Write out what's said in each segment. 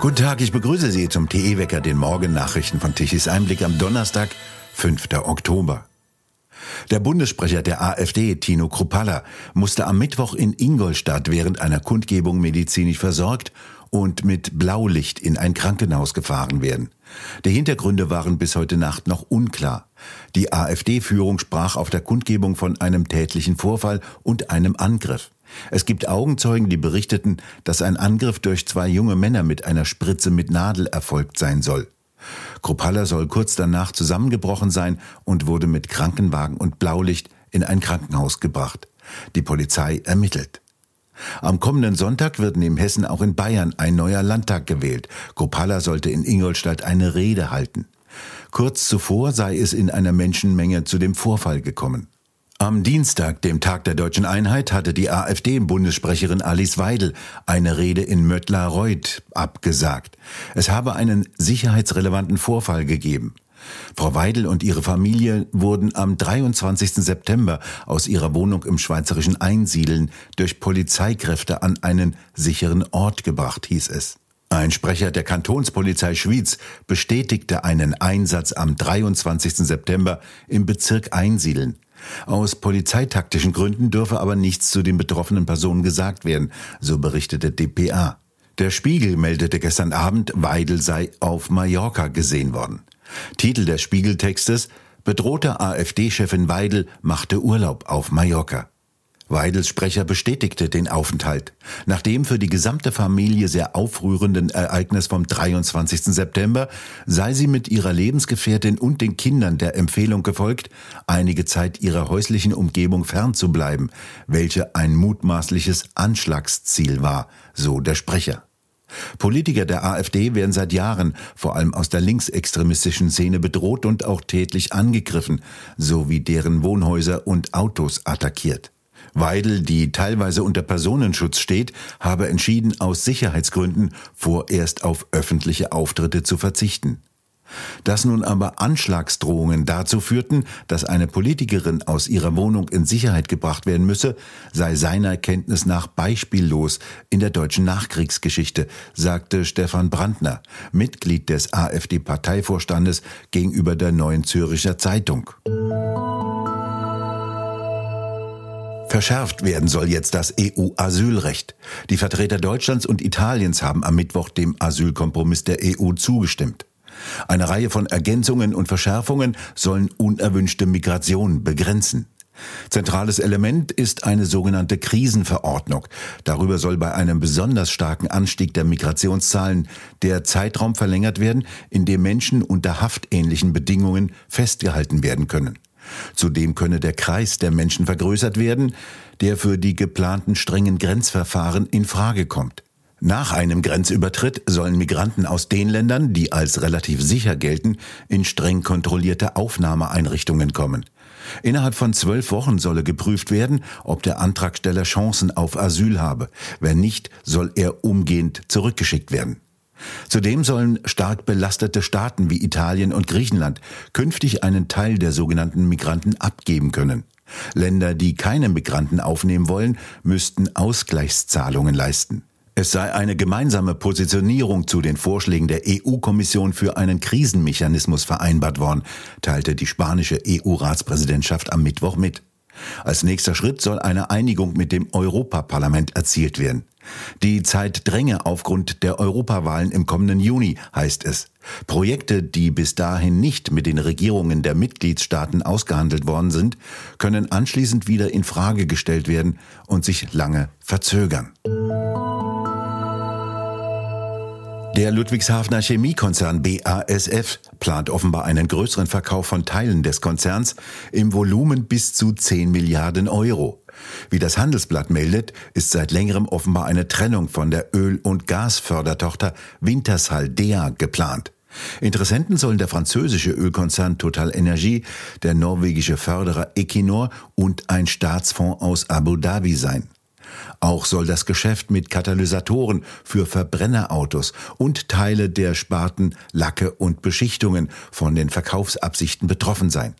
Guten Tag, ich begrüße Sie zum TE-Wecker, den Morgennachrichten von Tichys Einblick am Donnerstag, 5. Oktober. Der Bundessprecher der AfD, Tino Kruppalla, musste am Mittwoch in Ingolstadt während einer Kundgebung medizinisch versorgt und mit Blaulicht in ein Krankenhaus gefahren werden. Die Hintergründe waren bis heute Nacht noch unklar. Die AfD-Führung sprach auf der Kundgebung von einem tätlichen Vorfall und einem Angriff. Es gibt Augenzeugen, die berichteten, dass ein Angriff durch zwei junge Männer mit einer Spritze mit Nadel erfolgt sein soll. Kruppalla soll kurz danach zusammengebrochen sein und wurde mit Krankenwagen und Blaulicht in ein Krankenhaus gebracht. Die Polizei ermittelt. Am kommenden Sonntag wird neben Hessen auch in Bayern ein neuer Landtag gewählt. Kruppalla sollte in Ingolstadt eine Rede halten. Kurz zuvor sei es in einer Menschenmenge zu dem Vorfall gekommen. Am Dienstag, dem Tag der deutschen Einheit, hatte die AfD-Bundessprecherin Alice Weidel eine Rede in Möttler-Reuth abgesagt. Es habe einen sicherheitsrelevanten Vorfall gegeben. Frau Weidel und ihre Familie wurden am 23. September aus ihrer Wohnung im schweizerischen Einsiedeln durch Polizeikräfte an einen sicheren Ort gebracht, hieß es. Ein Sprecher der Kantonspolizei Schwyz bestätigte einen Einsatz am 23. September im Bezirk Einsiedeln. Aus polizeitaktischen Gründen dürfe aber nichts zu den betroffenen Personen gesagt werden, so berichtete dpa. Der Spiegel meldete gestern Abend, Weidel sei auf Mallorca gesehen worden. Titel des Spiegeltextes Bedrohte AfD-Chefin Weidel machte Urlaub auf Mallorca. Weidels Sprecher bestätigte den Aufenthalt. Nach dem für die gesamte Familie sehr aufrührenden Ereignis vom 23. September sei sie mit ihrer Lebensgefährtin und den Kindern der Empfehlung gefolgt, einige Zeit ihrer häuslichen Umgebung fernzubleiben, welche ein mutmaßliches Anschlagsziel war, so der Sprecher. Politiker der AfD werden seit Jahren vor allem aus der linksextremistischen Szene bedroht und auch tätlich angegriffen, sowie deren Wohnhäuser und Autos attackiert. Weidel, die teilweise unter Personenschutz steht, habe entschieden, aus Sicherheitsgründen vorerst auf öffentliche Auftritte zu verzichten. Dass nun aber Anschlagsdrohungen dazu führten, dass eine Politikerin aus ihrer Wohnung in Sicherheit gebracht werden müsse, sei seiner Kenntnis nach beispiellos in der deutschen Nachkriegsgeschichte, sagte Stefan Brandner, Mitglied des AfD-Parteivorstandes gegenüber der Neuen Zürcher Zeitung. Verschärft werden soll jetzt das EU-Asylrecht. Die Vertreter Deutschlands und Italiens haben am Mittwoch dem Asylkompromiss der EU zugestimmt. Eine Reihe von Ergänzungen und Verschärfungen sollen unerwünschte Migration begrenzen. Zentrales Element ist eine sogenannte Krisenverordnung. Darüber soll bei einem besonders starken Anstieg der Migrationszahlen der Zeitraum verlängert werden, in dem Menschen unter haftähnlichen Bedingungen festgehalten werden können. Zudem könne der Kreis der Menschen vergrößert werden, der für die geplanten strengen Grenzverfahren in Frage kommt. Nach einem Grenzübertritt sollen Migranten aus den Ländern, die als relativ sicher gelten, in streng kontrollierte Aufnahmeeinrichtungen kommen. Innerhalb von zwölf Wochen solle geprüft werden, ob der Antragsteller Chancen auf Asyl habe. Wenn nicht, soll er umgehend zurückgeschickt werden. Zudem sollen stark belastete Staaten wie Italien und Griechenland künftig einen Teil der sogenannten Migranten abgeben können. Länder, die keine Migranten aufnehmen wollen, müssten Ausgleichszahlungen leisten. Es sei eine gemeinsame Positionierung zu den Vorschlägen der EU-Kommission für einen Krisenmechanismus vereinbart worden, teilte die spanische EU-Ratspräsidentschaft am Mittwoch mit. Als nächster Schritt soll eine Einigung mit dem Europaparlament erzielt werden. Die Zeit dränge aufgrund der Europawahlen im kommenden Juni, heißt es. Projekte, die bis dahin nicht mit den Regierungen der Mitgliedstaaten ausgehandelt worden sind, können anschließend wieder in Frage gestellt werden und sich lange verzögern. Der Ludwigshafener Chemiekonzern BASF plant offenbar einen größeren Verkauf von Teilen des Konzerns im Volumen bis zu 10 Milliarden Euro. Wie das Handelsblatt meldet, ist seit längerem offenbar eine Trennung von der Öl- und Gasfördertochter Wintershall Dea geplant. Interessenten sollen der französische Ölkonzern Total Energie, der norwegische Förderer Equinor und ein Staatsfonds aus Abu Dhabi sein. Auch soll das Geschäft mit Katalysatoren für Verbrennerautos und Teile der Sparten Lacke und Beschichtungen von den Verkaufsabsichten betroffen sein.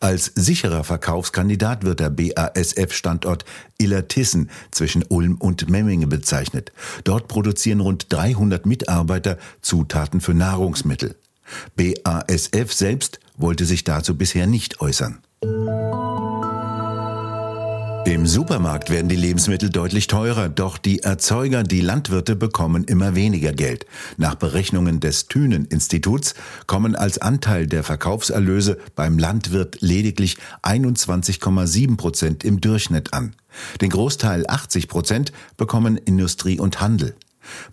Als sicherer Verkaufskandidat wird der BASF-Standort Illertissen zwischen Ulm und Memmingen bezeichnet. Dort produzieren rund 300 Mitarbeiter Zutaten für Nahrungsmittel. BASF selbst wollte sich dazu bisher nicht äußern. Im Supermarkt werden die Lebensmittel deutlich teurer, doch die Erzeuger, die Landwirte bekommen immer weniger Geld. Nach Berechnungen des Thünen-Instituts kommen als Anteil der Verkaufserlöse beim Landwirt lediglich 21,7 Prozent im Durchschnitt an. Den Großteil 80 Prozent bekommen Industrie und Handel.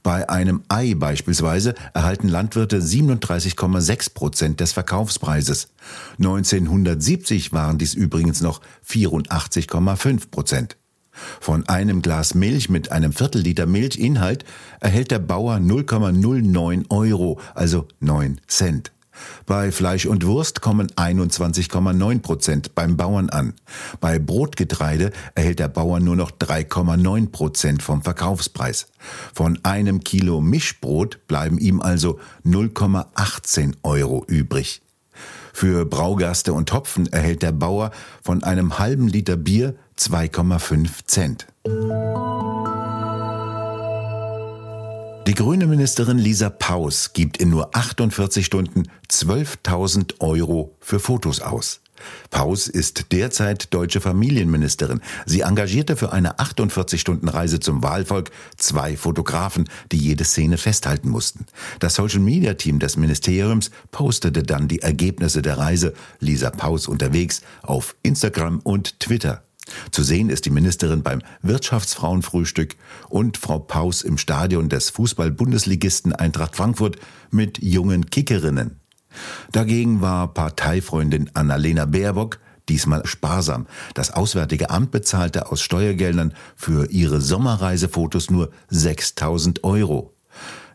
Bei einem Ei beispielsweise erhalten Landwirte 37,6 Prozent des Verkaufspreises. 1970 waren dies übrigens noch 84,5 Prozent. Von einem Glas Milch mit einem Viertelliter Milchinhalt erhält der Bauer 0,09 Euro, also 9 Cent. Bei Fleisch und Wurst kommen 21,9 Prozent beim Bauern an. Bei Brotgetreide erhält der Bauer nur noch 3,9 Prozent vom Verkaufspreis. Von einem Kilo Mischbrot bleiben ihm also 0,18 Euro übrig. Für Braugaste und Hopfen erhält der Bauer von einem halben Liter Bier 2,5 Cent. Die grüne Ministerin Lisa Paus gibt in nur 48 Stunden 12.000 Euro für Fotos aus. Paus ist derzeit deutsche Familienministerin. Sie engagierte für eine 48-Stunden-Reise zum Wahlvolk zwei Fotografen, die jede Szene festhalten mussten. Das Social-Media-Team des Ministeriums postete dann die Ergebnisse der Reise Lisa Paus unterwegs auf Instagram und Twitter. Zu sehen ist die Ministerin beim Wirtschaftsfrauenfrühstück und Frau Paus im Stadion des Fußball-Bundesligisten Eintracht Frankfurt mit jungen Kickerinnen. Dagegen war Parteifreundin Annalena Baerbock diesmal sparsam. Das Auswärtige Amt bezahlte aus Steuergeldern für ihre Sommerreisefotos nur 6000 Euro.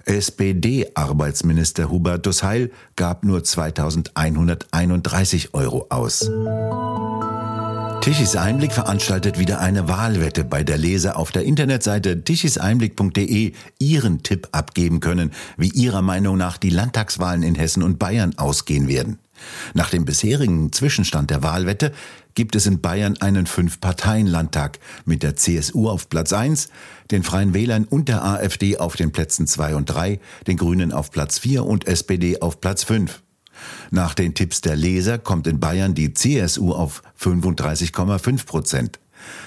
SPD-Arbeitsminister Hubertus Heil gab nur 2131 Euro aus. Tichys Einblick veranstaltet wieder eine Wahlwette, bei der Leser auf der Internetseite tichiseinblick.de ihren Tipp abgeben können, wie ihrer Meinung nach die Landtagswahlen in Hessen und Bayern ausgehen werden. Nach dem bisherigen Zwischenstand der Wahlwette gibt es in Bayern einen Fünf-Parteien-Landtag mit der CSU auf Platz 1, den Freien Wählern und der AfD auf den Plätzen 2 und 3, den Grünen auf Platz 4 und SPD auf Platz 5. Nach den Tipps der Leser kommt in Bayern die CSU auf 35,5 Prozent.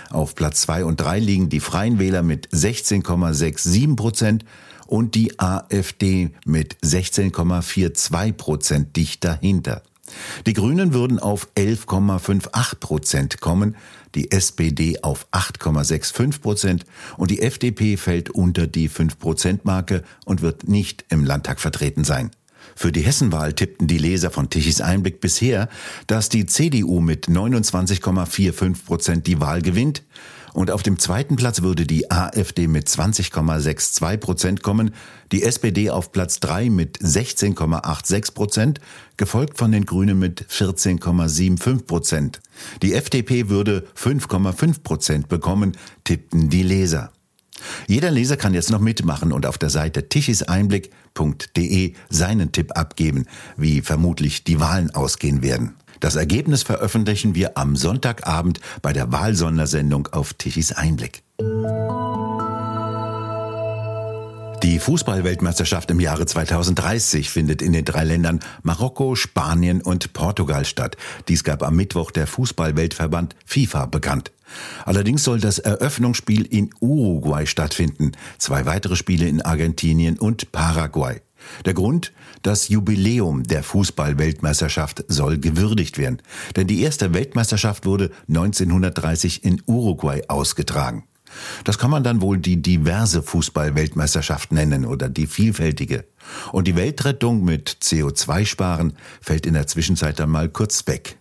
Auf Platz 2 und 3 liegen die Freien Wähler mit 16,67 Prozent und die AfD mit 16,42 Prozent dicht dahinter. Die Grünen würden auf 11,58 Prozent kommen, die SPD auf 8,65 Prozent und die FDP fällt unter die 5-Prozent-Marke und wird nicht im Landtag vertreten sein. Für die Hessenwahl tippten die Leser von Tichys Einblick bisher, dass die CDU mit 29,45 Prozent die Wahl gewinnt und auf dem zweiten Platz würde die AfD mit 20,62 Prozent kommen, die SPD auf Platz 3 mit 16,86 Prozent, gefolgt von den Grünen mit 14,75 Prozent. Die FDP würde 5,5 Prozent bekommen, tippten die Leser. Jeder Leser kann jetzt noch mitmachen und auf der Seite tichiseinblick.de seinen Tipp abgeben, wie vermutlich die Wahlen ausgehen werden. Das Ergebnis veröffentlichen wir am Sonntagabend bei der Wahlsondersendung auf Tichys Einblick. Die Fußballweltmeisterschaft im Jahre 2030 findet in den drei Ländern Marokko, Spanien und Portugal statt. Dies gab am Mittwoch der Fußballweltverband FIFA bekannt. Allerdings soll das Eröffnungsspiel in Uruguay stattfinden, zwei weitere Spiele in Argentinien und Paraguay. Der Grund? Das Jubiläum der Fußball-Weltmeisterschaft soll gewürdigt werden. Denn die erste Weltmeisterschaft wurde 1930 in Uruguay ausgetragen. Das kann man dann wohl die diverse Fußball-Weltmeisterschaft nennen oder die vielfältige. Und die Weltrettung mit CO2-Sparen fällt in der Zwischenzeit dann mal kurz weg.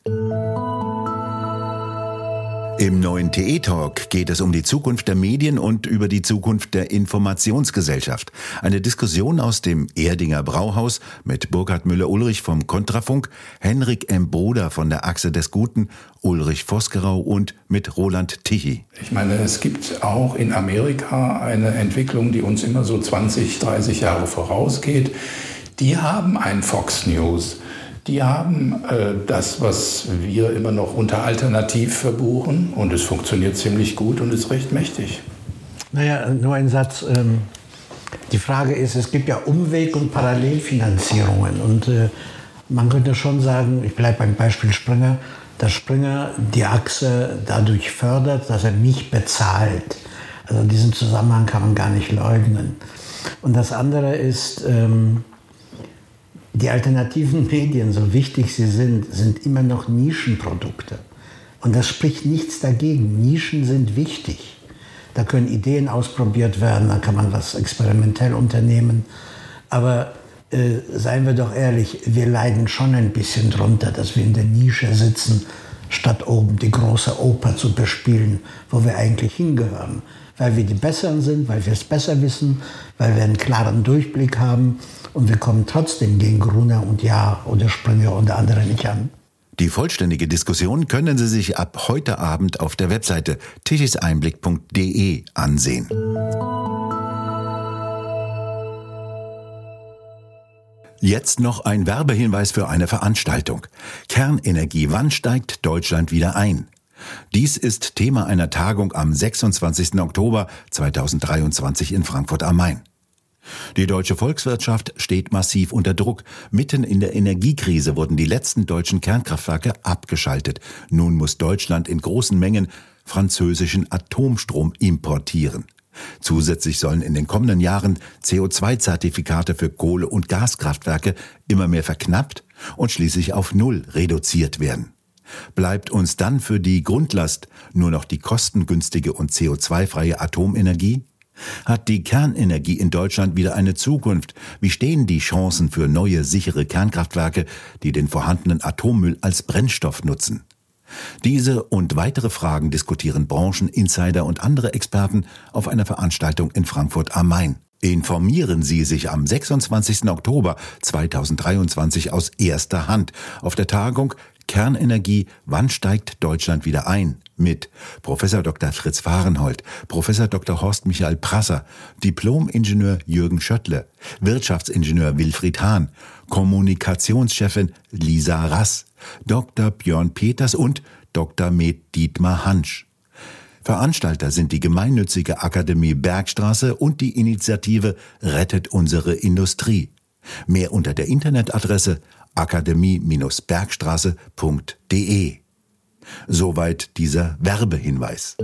Im neuen TE-Talk geht es um die Zukunft der Medien und über die Zukunft der Informationsgesellschaft. Eine Diskussion aus dem Erdinger Brauhaus mit Burkhard Müller-Ulrich vom Kontrafunk, Henrik M. Broder von der Achse des Guten, Ulrich Vosgerau und mit Roland Tichy. Ich meine, es gibt auch in Amerika eine Entwicklung, die uns immer so 20, 30 Jahre vorausgeht. Die haben ein Fox News die haben äh, das, was wir immer noch unter Alternativ verbuchen und es funktioniert ziemlich gut und ist recht mächtig. Naja, nur ein Satz. Ähm, die Frage ist, es gibt ja Umweg- und Parallelfinanzierungen und äh, man könnte schon sagen, ich bleibe beim Beispiel Springer, dass Springer die Achse dadurch fördert, dass er mich bezahlt. Also diesen Zusammenhang kann man gar nicht leugnen. Und das andere ist, ähm, die alternativen Medien, so wichtig sie sind, sind immer noch Nischenprodukte. Und das spricht nichts dagegen. Nischen sind wichtig. Da können Ideen ausprobiert werden, da kann man was experimentell unternehmen. Aber äh, seien wir doch ehrlich, wir leiden schon ein bisschen drunter, dass wir in der Nische sitzen, statt oben die große Oper zu bespielen, wo wir eigentlich hingehören. Weil wir die Besseren sind, weil wir es besser wissen, weil wir einen klaren Durchblick haben und wir kommen trotzdem gegen Gruner und Ja oder Springer und andere nicht an. Die vollständige Diskussion können Sie sich ab heute Abend auf der Webseite tischeseinblick.de ansehen. Jetzt noch ein Werbehinweis für eine Veranstaltung. Kernenergie, wann steigt Deutschland wieder ein? Dies ist Thema einer Tagung am 26. Oktober 2023 in Frankfurt am Main. Die deutsche Volkswirtschaft steht massiv unter Druck. Mitten in der Energiekrise wurden die letzten deutschen Kernkraftwerke abgeschaltet. Nun muss Deutschland in großen Mengen französischen Atomstrom importieren. Zusätzlich sollen in den kommenden Jahren CO2-Zertifikate für Kohle- und Gaskraftwerke immer mehr verknappt und schließlich auf Null reduziert werden. Bleibt uns dann für die Grundlast nur noch die kostengünstige und CO2-freie Atomenergie? Hat die Kernenergie in Deutschland wieder eine Zukunft? Wie stehen die Chancen für neue sichere Kernkraftwerke, die den vorhandenen Atommüll als Brennstoff nutzen? Diese und weitere Fragen diskutieren Branchen, Insider und andere Experten auf einer Veranstaltung in Frankfurt am Main. Informieren Sie sich am 26. Oktober 2023 aus erster Hand auf der Tagung Kernenergie, wann steigt Deutschland wieder ein? Mit Professor Dr. Fritz Fahrenhold, Professor Dr. Horst Michael Prasser, Diplom-Ingenieur Jürgen Schöttle, Wirtschaftsingenieur Wilfried Hahn, Kommunikationschefin Lisa Rass, Dr. Björn Peters und Dr. Med Dietmar Hansch. Veranstalter sind die gemeinnützige Akademie Bergstraße und die Initiative Rettet unsere Industrie. Mehr unter der Internetadresse akademie-bergstraße.de. Soweit dieser Werbehinweis.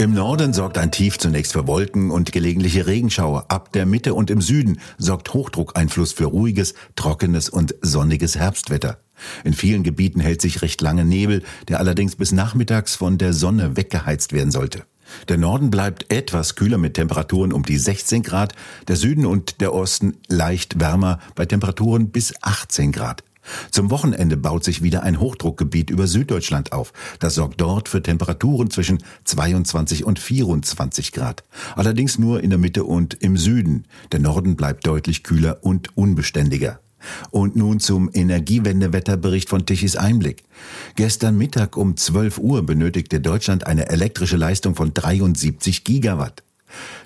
Im Norden sorgt ein Tief zunächst für Wolken und gelegentliche Regenschauer. Ab der Mitte und im Süden sorgt Hochdruckeinfluss für ruhiges, trockenes und sonniges Herbstwetter. In vielen Gebieten hält sich recht lange Nebel, der allerdings bis nachmittags von der Sonne weggeheizt werden sollte. Der Norden bleibt etwas kühler mit Temperaturen um die 16 Grad, der Süden und der Osten leicht wärmer bei Temperaturen bis 18 Grad. Zum Wochenende baut sich wieder ein Hochdruckgebiet über Süddeutschland auf. Das sorgt dort für Temperaturen zwischen 22 und 24 Grad. Allerdings nur in der Mitte und im Süden. Der Norden bleibt deutlich kühler und unbeständiger. Und nun zum Energiewendewetterbericht von Tichys Einblick. Gestern Mittag um 12 Uhr benötigte Deutschland eine elektrische Leistung von 73 Gigawatt.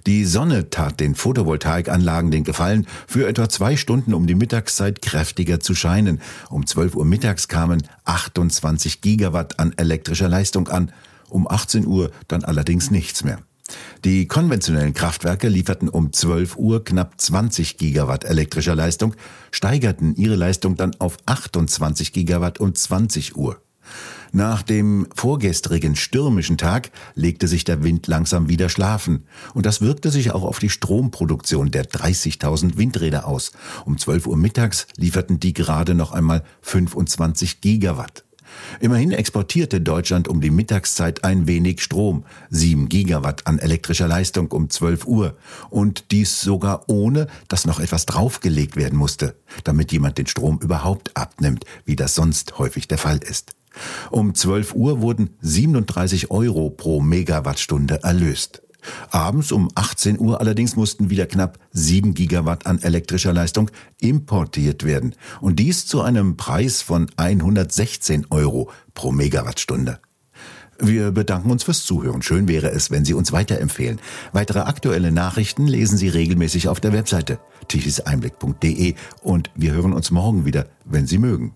Die Sonne tat den Photovoltaikanlagen den Gefallen, für etwa zwei Stunden um die Mittagszeit kräftiger zu scheinen. Um 12 Uhr mittags kamen 28 Gigawatt an elektrischer Leistung an, um 18 Uhr dann allerdings nichts mehr. Die konventionellen Kraftwerke lieferten um 12 Uhr knapp 20 Gigawatt elektrischer Leistung, steigerten ihre Leistung dann auf 28 Gigawatt um 20 Uhr. Nach dem vorgestrigen stürmischen Tag legte sich der Wind langsam wieder schlafen. Und das wirkte sich auch auf die Stromproduktion der 30.000 Windräder aus. Um 12 Uhr mittags lieferten die gerade noch einmal 25 Gigawatt. Immerhin exportierte Deutschland um die Mittagszeit ein wenig Strom, 7 Gigawatt an elektrischer Leistung um 12 Uhr. Und dies sogar ohne, dass noch etwas draufgelegt werden musste, damit jemand den Strom überhaupt abnimmt, wie das sonst häufig der Fall ist. Um 12 Uhr wurden 37 Euro pro Megawattstunde erlöst. Abends um 18 Uhr allerdings mussten wieder knapp 7 Gigawatt an elektrischer Leistung importiert werden. Und dies zu einem Preis von 116 Euro pro Megawattstunde. Wir bedanken uns fürs Zuhören. Schön wäre es, wenn Sie uns weiterempfehlen. Weitere aktuelle Nachrichten lesen Sie regelmäßig auf der Webseite tichiseinblick.de und wir hören uns morgen wieder, wenn Sie mögen.